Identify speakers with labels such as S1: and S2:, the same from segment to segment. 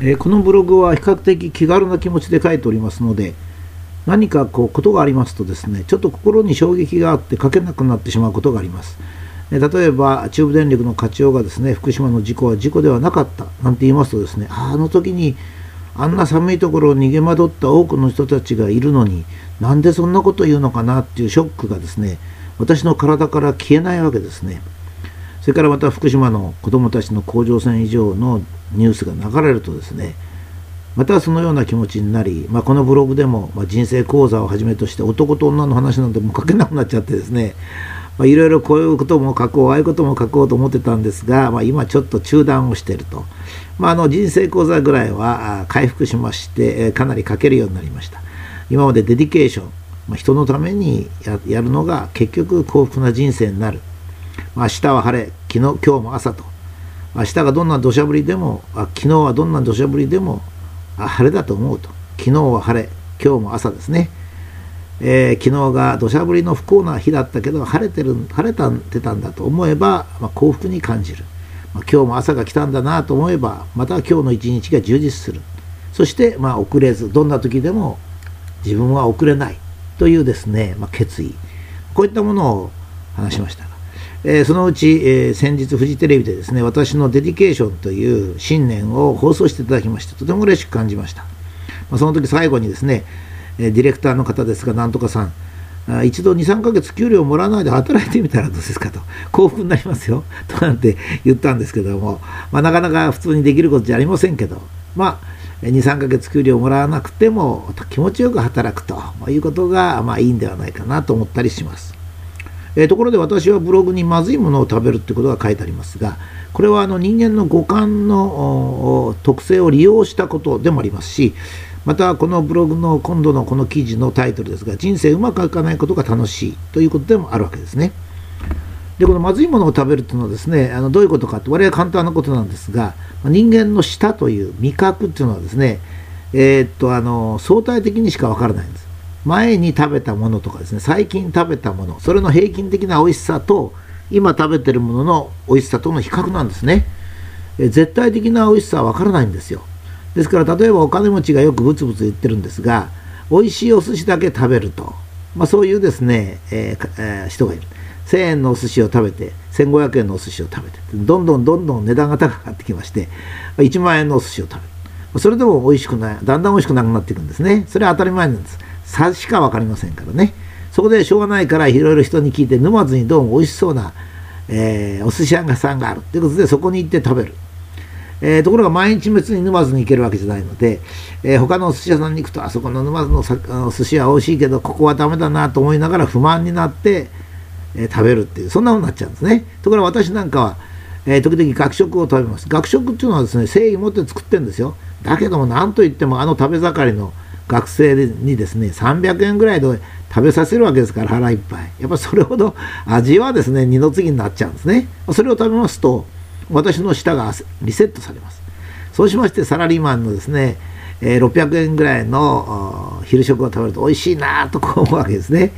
S1: えー、このブログは比較的気軽な気持ちで書いておりますので何かこうことがありますとですねちょっと心に衝撃があって書けなくなってしまうことがありますえ。例えば中部電力の課長がですね福島の事故は事故ではなかったなんて言いますとですねあの時にあんな寒いところを逃げ惑った多くの人たちがいるのになんでそんなこと言うのかなっていうショックがですね私の体から消えないわけですねそれからまた福島の子どもたちの甲状腺異常のニュースが流れるとですねまたそのような気持ちになり、まあ、このブログでも、ま、人生講座をはじめとして男と女の話なんてもう書けなくなっちゃってですね、いろいろこういうことも書こう、ああいうことも書こうと思ってたんですが、まあ、今ちょっと中断をしてると。まあ、あの人生講座ぐらいは回復しまして、かなり書けるようになりました。今までデディケーション、まあ、人のためにやるのが結局幸福な人生になる。明日は晴れ、昨日、今日も朝と。明日がどんな土砂降りでも、あ昨日はどんな土砂降りでもあ晴れだと思うと。昨日は晴れ、今日も朝ですね。えー、昨日が土砂降りの不幸な日だったけど晴れてる晴れたてたんだと思えば、まあ、幸福に感じる、まあ、今日も朝が来たんだなと思えばまた今日の一日が充実するそして、まあ、遅れずどんな時でも自分は遅れないというですね、まあ、決意こういったものを話しましたえー、そのうち、えー、先日フジテレビでですね私のデディケーションという信念を放送していただきましてとても嬉しく感じました、まあ、その時最後にですねえディレクターの方ですが、なんとかさん、一度2、3ヶ月給料もらわないで働いてみたらどうですかと、幸福になりますよ、となんて言ったんですけども、まあ、なかなか普通にできることじゃありませんけど、まあ、2、3ヶ月給料もらわなくても気持ちよく働くということが、まあ、いいんではないかなと思ったりします。えー、ところで私はブログにまずいものを食べるってことが書いてありますが、これはあの人間の五感の特性を利用したことでもありますし、またこのブログの今度のこの記事のタイトルですが人生うまくいかないことが楽しいということでもあるわけですね。でこのまずいものを食べるというのはですねあのどういうことかって我々簡単なことなんですが人間の舌という味覚っていうのはですねえー、っとあの相対的にしかわからないんです。前に食べたものとかですね最近食べたものそれの平均的な美味しさと今食べてるものの美味しさとの比較なんですね。絶対的な美味しさはわからないんですよ。ですから例えばお金持ちがよくブツブツ言ってるんですが美味しいお寿司だけ食べると、まあ、そういうですね、えーえー、人がいる。1000円のお寿司を食べて1500円のお寿司を食べてどんどんどんどん値段が高くなってきまして1万円のお寿司を食べる。それでも美味しくないだんだん美味しくなくなっていくんですね。それは当たり前なんです。差しか分かりませんからね。そこでしょうがないからいろいろ人に聞いて沼津にどうも美味しそうな、えー、お寿司屋さんがあるということでそこに行って食べる。えー、ところが毎日別に沼津に行けるわけじゃないので、えー、他のお寿司屋さんに行くとあそこの沼津のさあの寿司は美味しいけどここはダメだなと思いながら不満になって、えー、食べるっていうそんなふうになっちゃうんですね。ところが私なんかは、え時々学食を食べます。学食っていうのはですね誠意持って作ってるんですよ。だけども何と言ってもあの食べ盛りの学生にですね300円ぐらいで食べさせるわけですから腹いっぱいやっぱそれほど味はですね二の次になっちゃうんですねそれを食べますと私の舌がリセットされます。そうしましてサラリーマンのですね、600円ぐらいの昼食を食べると美味しいなとこう思うわけですね。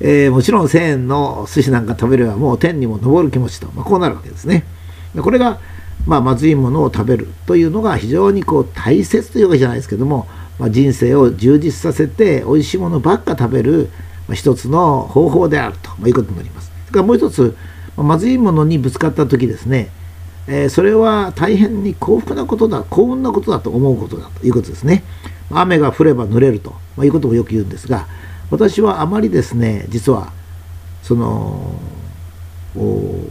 S1: えー、もちろん1000円の寿司なんか食べればもう天にも昇る気持ちと、まあ、こうなるわけですね。これが、まあ、まずいものを食べるというのが非常にこう大切というわけじゃないですけども、まあ、人生を充実させて美味しいものばっか食べる、まあ、一つの方法であると、いうことになります。それからもう一つ、まずいものにぶつかった時ですね、えー、それは大変に幸福なことだ幸運なことだと思うことだということですね雨が降れば濡れると、ま、いうこともよく言うんですが私はあまりですね実はその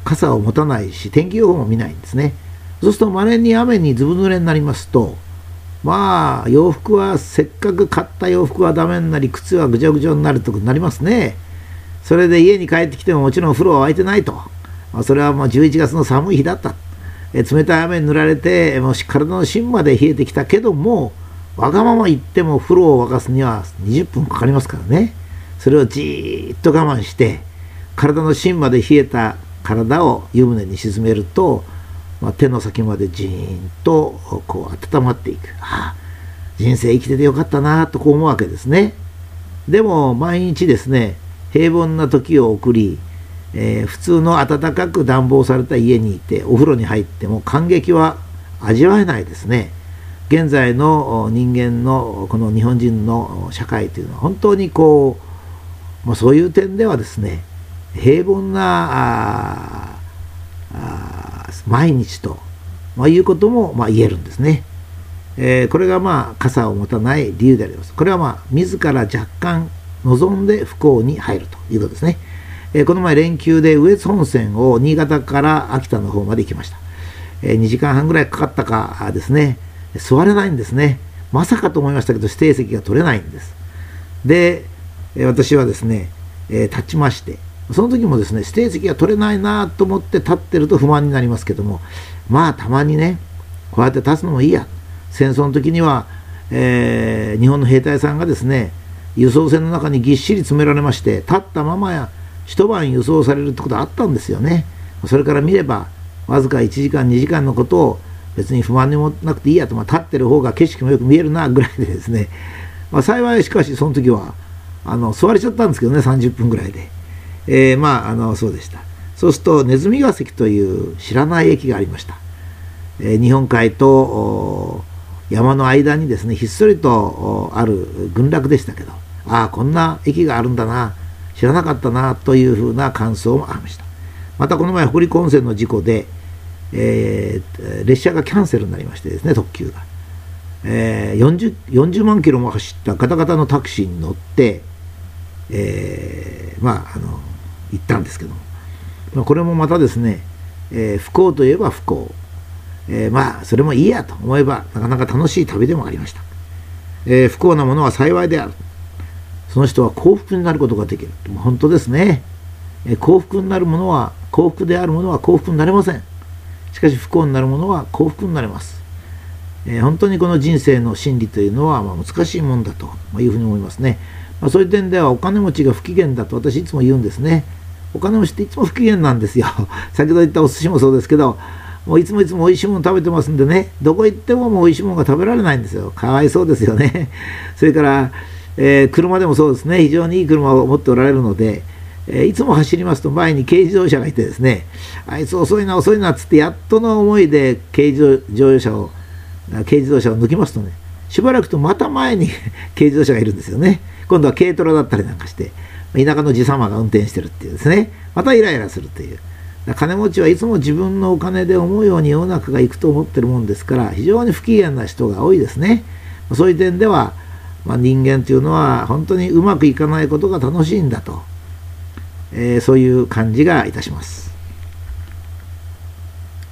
S1: 傘を持たないし天気予報も見ないんですねそうするとまれに雨にずぶ濡れになりますとまあ洋服はせっかく買った洋服はダメになり靴はぐちゃぐちゃになるとなりますね。それで家に帰ってきてももちろん風呂は沸いてないと、まあ、それはもう11月の寒い日だった。え冷たい雨に塗られてもし体の芯まで冷えてきたけどもわがまま言っても風呂を沸かすには20分かかりますからね。それをじーっと我慢して体の芯まで冷えた体を湯船に沈めると、まあ、手の先までじーんとこう温まっていく。ああ人生生きててよかったなとこう思うわけですね。でも毎日ですね平凡な時を送りえー、普通の暖かく暖房された家にいてお風呂に入っても感激は味わえないですね。現在の人間のこの日本人の社会というのは本当にこう、まあ、そういう点ではですね平凡な毎日と、まあ、いうこともまあ言えるんですね。えー、これがまあ傘を持たない理由であります。これはまあ自ら若干望んで不幸に入るということですね。えー、この前連休で羽越本線を新潟から秋田の方まで行きました。えー、2時間半ぐらいかかったかですね、座れないんですね。まさかと思いましたけど指定席が取れないんです。で、え私はですね、え立ちまして、その時もですね、指定席が取れないなと思って立ってると不満になりますけども、まあたまにね、こうやって立つのもいいや。戦争の時には、えー、日本の兵隊さんがですね、輸送船の中にぎっしり詰められまして、立ったままや一晩輸送されるってことあったんですよね。それから見れば、わずか1時間、2時間のことを別に不満にもなくていいやと、まあ、立ってる方が景色もよく見えるなぐらいでですね、まあ、幸いしかしその時はあの座れちゃったんですけどね、30分ぐらいで。えー、まあ、あの、そうでした。そうすると、ネズミヶ関という知らない駅がありました。えー、日本海と山の間にですね、ひっそりとある群落でしたけど、ああ、こんな駅があるんだな、知らなかったな、というふうな感想もありました。またこの前、北陸温泉の事故で、えー、列車がキャンセルになりましてですね、特急が。えー、40, 40万キロも走ったガタガタのタクシーに乗って、えー、まあ、あの、行ったんですけど、まあ、これもまたですね、えー、不幸といえば不幸、えー、まあ、それもいいやと思えば、なかなか楽しい旅でもありました。えー、不幸なものは幸いである。その人は幸福になることができる。本当ですね。え、幸福になるものは、幸福であるものは幸福になれません。しかし不幸になるものは幸福になれます。え、本当にこの人生の真理というのは、まあ、難しいもんだというふうに思いますね。まあ、そういう点ではお金持ちが不機嫌だと私いつも言うんですね。お金持ちっていつも不機嫌なんですよ。先ほど言ったお寿司もそうですけど、もういつもいつも美味しいもの食べてますんでね、どこ行ってももう美味しいものが食べられないんですよ。かわいそうですよね。それから、えー、車でもそうですね、非常にいい車を持っておられるので、えー、いつも走りますと前に軽自動車がいてですね、あいつ遅いな遅いなっつってやっとの思いで軽自動車を、軽自動車を抜きますとね、しばらくとまた前に 軽自動車がいるんですよね。今度は軽トラだったりなんかして、田舎のじさまが運転してるっていうですね、またイライラするという。金持ちはいつも自分のお金で思うように世の中が行くと思ってるもんですから、非常に不機嫌な人が多いですね。そういう点では、まあ、人間というのは本当にうまくいかないことが楽しいんだと、えー、そういう感じがいたします。